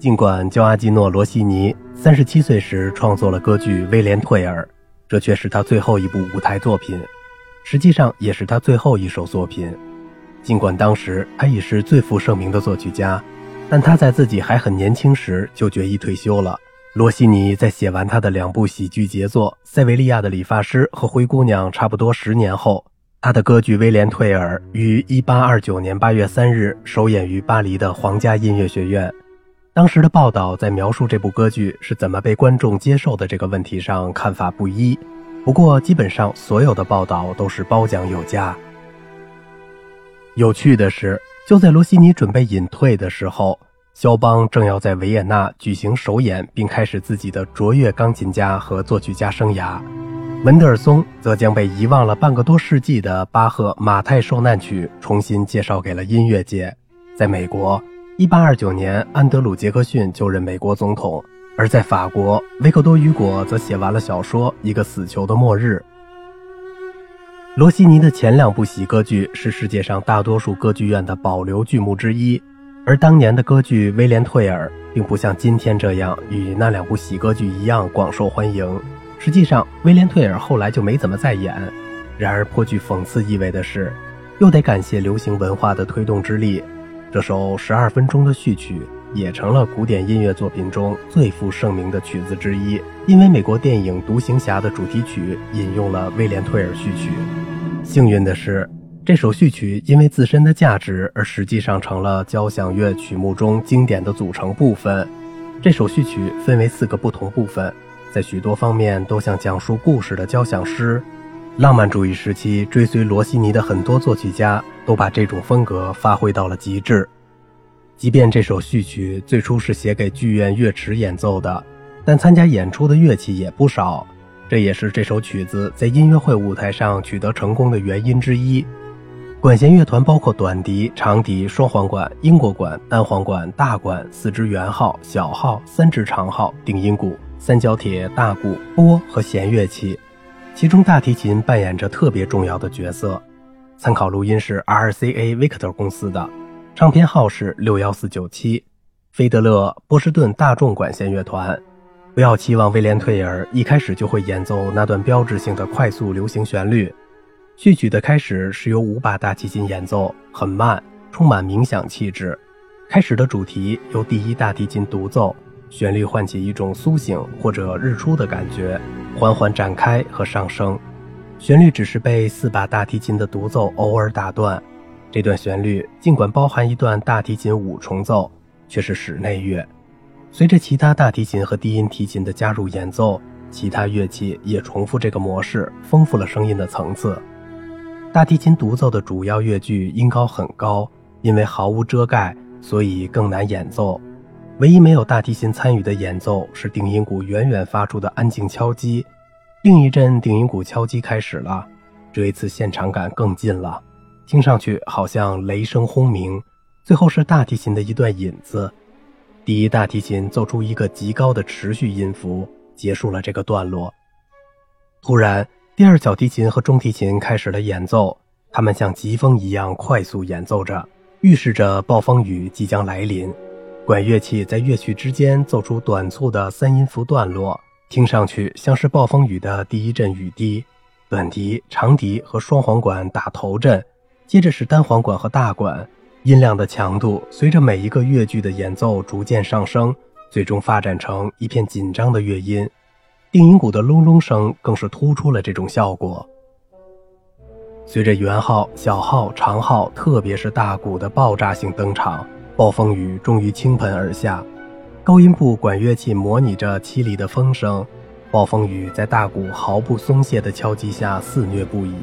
尽管焦阿基诺·罗西尼三十七岁时创作了歌剧《威廉·退尔》，这却是他最后一部舞台作品，实际上也是他最后一首作品。尽管当时他已是最负盛名的作曲家，但他在自己还很年轻时就决意退休了。罗西尼在写完他的两部喜剧杰作《塞维利亚的理发师》和《灰姑娘》差不多十年后，他的歌剧《威廉·退尔》于1829年8月3日首演于巴黎的皇家音乐学院。当时的报道在描述这部歌剧是怎么被观众接受的这个问题上看法不一，不过基本上所有的报道都是褒奖有加。有趣的是，就在罗西尼准备隐退的时候，肖邦正要在维也纳举行首演，并开始自己的卓越钢琴家和作曲家生涯。门德尔松则将被遗忘了半个多世纪的巴赫《马太受难曲》重新介绍给了音乐界。在美国。一八二九年，安德鲁·杰克逊就任美国总统；而在法国，维克多·雨果则写完了小说《一个死囚的末日》。罗西尼的前两部喜歌剧是世界上大多数歌剧院的保留剧目之一，而当年的歌剧《威廉·退尔》并不像今天这样与那两部喜歌剧一样广受欢迎。实际上，《威廉·退尔》后来就没怎么再演。然而，颇具讽刺意味的是，又得感谢流行文化的推动之力。这首十二分钟的序曲也成了古典音乐作品中最负盛名的曲子之一，因为美国电影《独行侠》的主题曲引用了威廉·退尔序曲。幸运的是，这首序曲因为自身的价值而实际上成了交响乐曲目中经典的组成部分。这首序曲分为四个不同部分，在许多方面都像讲述故事的交响诗。浪漫主义时期追随罗西尼的很多作曲家都把这种风格发挥到了极致。即便这首序曲最初是写给剧院乐池演奏的，但参加演出的乐器也不少，这也是这首曲子在音乐会舞台上取得成功的原因之一。管弦乐团包括短笛、长笛、双簧管、英国管、单簧管、大管、四支圆号、小号、三支长号、定音鼓、三角铁、大鼓、拨和弦乐器。其中大提琴扮演着特别重要的角色。参考录音是 RCA Victor 公司的，唱片号是六幺四九七。菲德勒波士顿大众管弦乐团。不要期望威廉·退尔一开始就会演奏那段标志性的快速流行旋律。序曲的开始是由五把大提琴演奏，很慢，充满冥想气质。开始的主题由第一大提琴独奏。旋律唤起一种苏醒或者日出的感觉，缓缓展开和上升。旋律只是被四把大提琴的独奏偶尔打断。这段旋律尽管包含一段大提琴五重奏，却是室内乐。随着其他大提琴和低音提琴的加入演奏，其他乐器也重复这个模式，丰富了声音的层次。大提琴独奏的主要乐句音高很高，因为毫无遮盖，所以更难演奏。唯一没有大提琴参与的演奏是定音鼓远远发出的安静敲击。另一阵定音鼓敲击开始了，这一次现场感更近了，听上去好像雷声轰鸣。最后是大提琴的一段引子，第一大提琴奏出一个极高的持续音符，结束了这个段落。突然，第二小提琴和中提琴开始了演奏，它们像疾风一样快速演奏着，预示着暴风雨即将来临。管乐器在乐曲之间奏出短促的三音符段落，听上去像是暴风雨的第一阵雨滴。短笛、长笛和双簧管打头阵，接着是单簧管和大管。音量的强度随着每一个乐句的演奏逐渐上升，最终发展成一片紧张的乐音。定音鼓的隆隆声更是突出了这种效果。随着圆号、小号、长号，特别是大鼓的爆炸性登场。暴风雨终于倾盆而下，高音部管乐器模拟着凄厉的风声，暴风雨在大鼓毫不松懈的敲击下肆虐不已，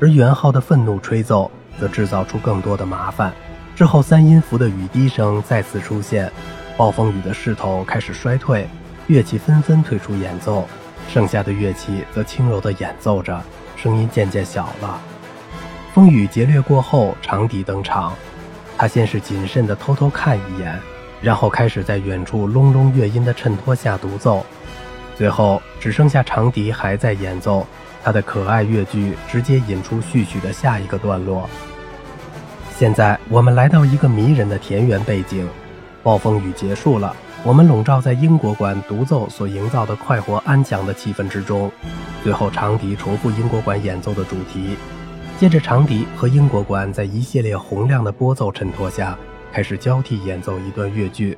而圆号的愤怒吹奏则制造出更多的麻烦。之后三音符的雨滴声再次出现，暴风雨的势头开始衰退，乐器纷纷退出演奏，剩下的乐器则轻柔地演奏着，声音渐渐小了。风雨劫掠过后，长笛登场。他先是谨慎地偷偷看一眼，然后开始在远处隆隆乐音的衬托下独奏，最后只剩下长笛还在演奏，他的可爱乐句直接引出序曲的下一个段落。现在我们来到一个迷人的田园背景，暴风雨结束了，我们笼罩在英国馆独奏所营造的快活安详的气氛之中。最后，长笛重复英国馆演奏的主题，接着长笛和英国馆在一系列洪亮的拨奏衬托下，开始交替演奏一段乐句，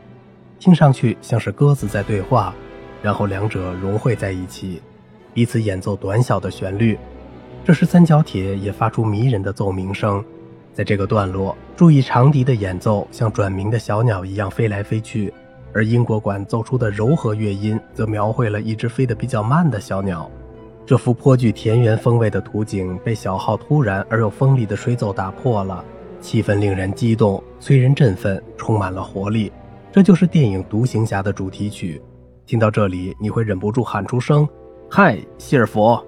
听上去像是鸽子在对话，然后两者融汇在一起，彼此演奏短小的旋律。这时，三角铁也发出迷人的奏鸣声。在这个段落，注意长笛的演奏像转鸣的小鸟一样飞来飞去，而英国管奏出的柔和乐音则描绘了一只飞得比较慢的小鸟。这幅颇具田园风味的图景被小号突然而又锋利的吹奏打破了，气氛令人激动，催人振奋，充满了活力。这就是电影《独行侠》的主题曲。听到这里，你会忍不住喊出声：“嗨，希尔弗！”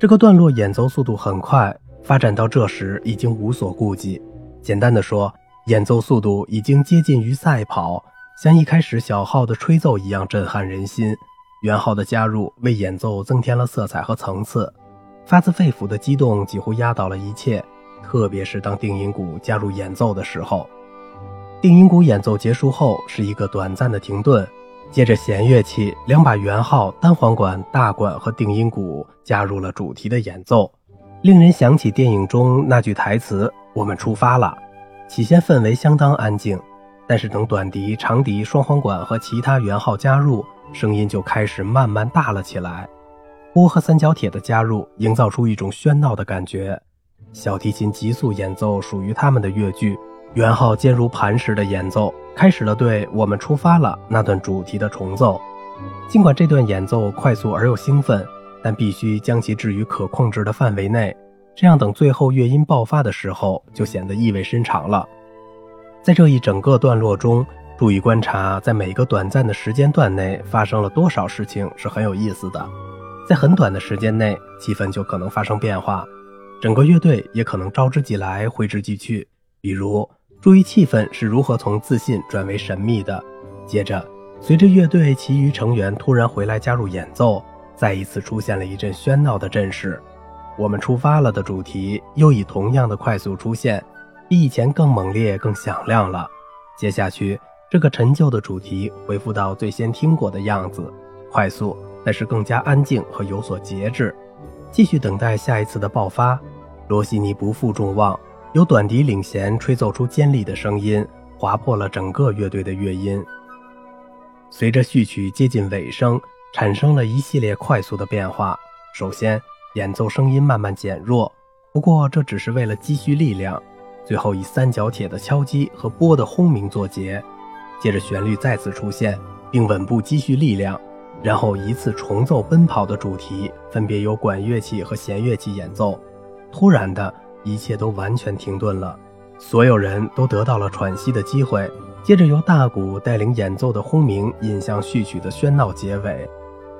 这个段落演奏速度很快。发展到这时，已经无所顾忌。简单的说，演奏速度已经接近于赛跑，像一开始小号的吹奏一样震撼人心。圆号的加入为演奏增添了色彩和层次，发自肺腑的激动几乎压倒了一切。特别是当定音鼓加入演奏的时候，定音鼓演奏结束后是一个短暂的停顿，接着弦乐器两把圆号、单簧管、大管和定音鼓加入了主题的演奏。令人想起电影中那句台词：“我们出发了。”起先氛围相当安静，但是等短笛、长笛、双簧管和其他圆号加入，声音就开始慢慢大了起来。波和三角铁的加入，营造出一种喧闹的感觉。小提琴急速演奏属于他们的乐句，圆号坚如磐石的演奏，开始了对我们出发了那段主题的重奏。尽管这段演奏快速而又兴奋。但必须将其置于可控制的范围内，这样等最后乐音爆发的时候，就显得意味深长了。在这一整个段落中，注意观察，在每个短暂的时间段内发生了多少事情是很有意思的。在很短的时间内，气氛就可能发生变化，整个乐队也可能招之即来，挥之即去。比如，注意气氛是如何从自信转为神秘的。接着，随着乐队其余成员突然回来加入演奏。再一次出现了一阵喧闹的阵势，我们出发了的主题又以同样的快速出现，比以前更猛烈、更响亮了。接下去，这个陈旧的主题恢复到最先听过的样子，快速，但是更加安静和有所节制。继续等待下一次的爆发。罗西尼不负众望，由短笛领衔吹奏出尖利的声音，划破了整个乐队的乐音。随着序曲接近尾声。产生了一系列快速的变化。首先，演奏声音慢慢减弱，不过这只是为了积蓄力量。最后以三角铁的敲击和波的轰鸣作结。接着旋律再次出现，并稳步积蓄力量。然后一次重奏奔跑的主题，分别由管乐器和弦乐器演奏。突然的一切都完全停顿了，所有人都得到了喘息的机会。接着由大鼓带领演奏的轰鸣引向序曲的喧闹结尾。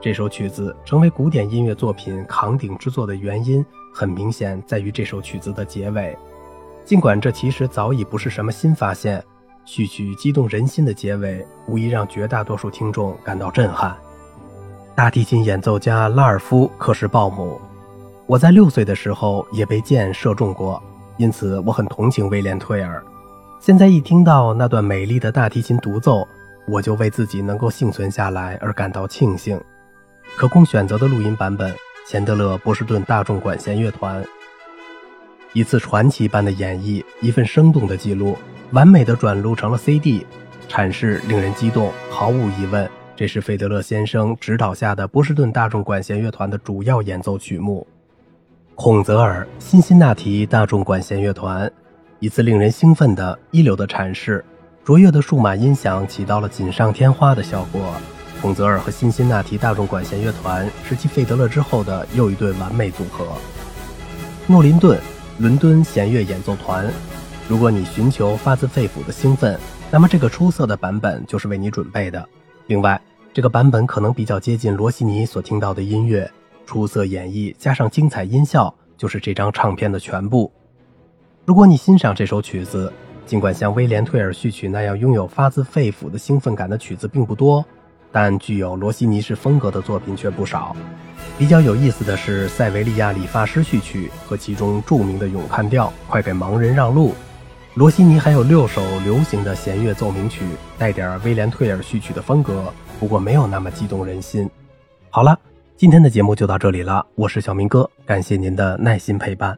这首曲子成为古典音乐作品扛鼎之作的原因，很明显在于这首曲子的结尾。尽管这其实早已不是什么新发现，序曲激动人心的结尾，无疑让绝大多数听众感到震撼。大提琴演奏家拉尔夫·克什鲍姆，我在六岁的时候也被箭射中过，因此我很同情威廉·退尔。现在一听到那段美丽的大提琴独奏，我就为自己能够幸存下来而感到庆幸。可供选择的录音版本：钱德勒波士顿大众管弦乐团。一次传奇般的演绎，一份生动的记录，完美的转录成了 CD，阐释令人激动。毫无疑问，这是费德勒先生指导下的波士顿大众管弦乐团的主要演奏曲目。孔泽尔辛辛那提大众管弦乐团，一次令人兴奋的一流的阐释，卓越的数码音响起到了锦上添花的效果。孔泽尔和辛辛那提大众管弦乐团是继费德勒之后的又一对完美组合。诺林顿伦敦弦乐演奏团，如果你寻求发自肺腑的兴奋，那么这个出色的版本就是为你准备的。另外，这个版本可能比较接近罗西尼所听到的音乐，出色演绎加上精彩音效就是这张唱片的全部。如果你欣赏这首曲子，尽管像威廉·退尔序曲那样拥有发自肺腑的兴奋感的曲子并不多。但具有罗西尼式风格的作品却不少。比较有意思的是塞维利亚理发师序曲和其中著名的咏叹调《快给盲人让路》。罗西尼还有六首流行的弦乐奏鸣曲，带点威廉·退尔序曲的风格，不过没有那么激动人心。好了，今天的节目就到这里了，我是小明哥，感谢您的耐心陪伴。